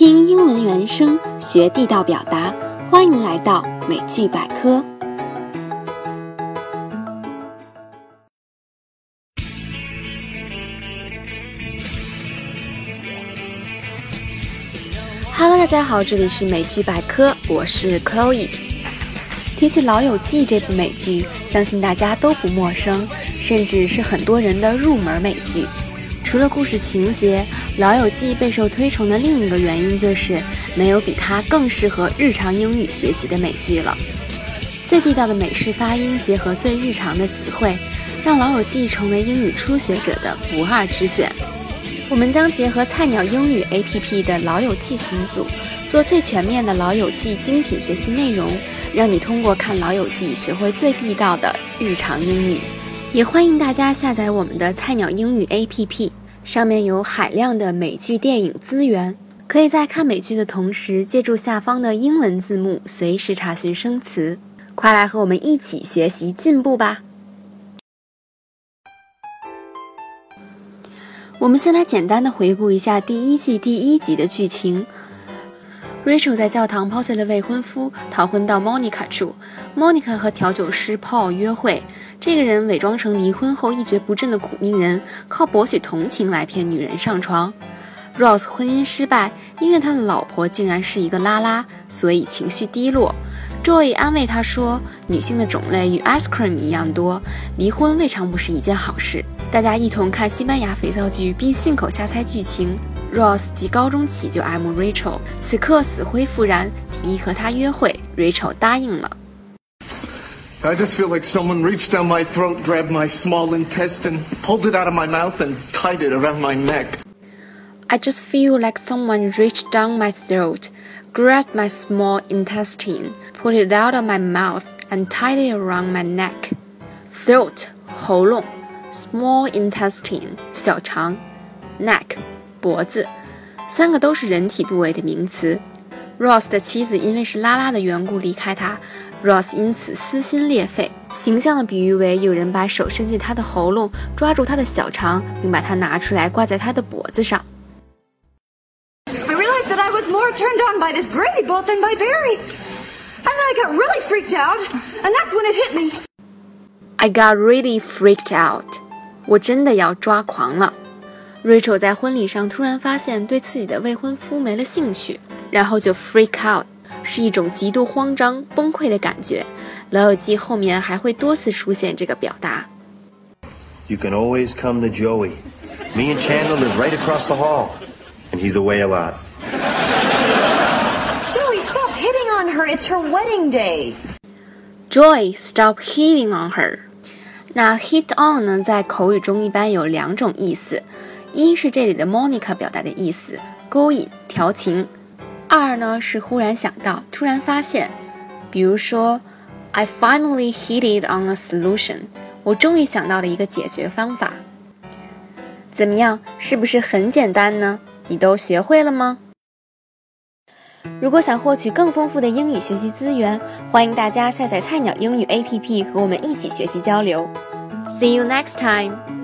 听英文原声，学地道表达。欢迎来到美剧百科。Hello，大家好，这里是美剧百科，我是 Chloe。提起《老友记》这部美剧，相信大家都不陌生，甚至是很多人的入门美剧。除了故事情节，《老友记》备受推崇的另一个原因就是没有比它更适合日常英语学习的美剧了。最地道的美式发音结合最日常的词汇，让《老友记》成为英语初学者的不二之选。我们将结合菜鸟英语 APP 的《老友记》群组，做最全面的《老友记》精品学习内容，让你通过看《老友记》学会最地道的日常英语。也欢迎大家下载我们的菜鸟英语 APP。上面有海量的美剧电影资源，可以在看美剧的同时，借助下方的英文字幕，随时查询生词。快来和我们一起学习进步吧！我们先来简单的回顾一下第一季第一集的剧情。Rachel 在教堂抛弃了未婚夫，逃婚到 Monica 住。Monica 和调酒师 Paul 约会。这个人伪装成离婚后一蹶不振的苦命人，靠博取同情来骗女人上床。Ross 婚姻失败，因为他的老婆竟然是一个拉拉，所以情绪低落。Joy 安慰他说：“女性的种类与 ice cream 一样多，离婚未尝不是一件好事。”大家一同看西班牙肥皂剧，并信口瞎猜剧情。Ross 即高中起就爱慕 Rachel，此刻死灰复燃，提议和她约会。Rachel 答应了。I just feel like someone reached down my throat, grabbed my small intestine, pulled it out of my mouth, and tied it around my neck. I just feel like someone reached down my throat, grabbed my small intestine, pulled it out of my mouth, and tied it around my neck. Throat 喉咙，small intestine 小肠，neck 脖子，三个都是人体部位的名词。Ross 的妻子因为是拉拉的缘故离开他，Ross 因此撕心裂肺，形象的比喻为有人把手伸进他的喉咙，抓住他的小肠，并把它拿出来挂在他的脖子上。I realized that I was more turned on by this gravy boat than by Barry, and then I got really freaked out, and that's when it hit me. I got really freaked out，我真的要抓狂了。Rachel 在婚礼上突然发现对自己的未婚夫没了兴趣，然后就 freak out，是一种极度慌张、崩溃的感觉。老友记后面还会多次出现这个表达。You can always come to Joey. Me and Chandler live right across the hall, and he's away a lot. Joey, stop hitting on her. It's her wedding day. Joy, stop hitting on her. 那 hit on 呢，在口语中一般有两种意思。 一是这里的 Monica 表达的意思，勾引、调情；二呢是忽然想到、突然发现。比如说，I finally hit it on a solution，我终于想到了一个解决方法。怎么样，是不是很简单呢？你都学会了吗？如果想获取更丰富的英语学习资源，欢迎大家下载菜鸟英语 APP 和我们一起学习交流。See you next time.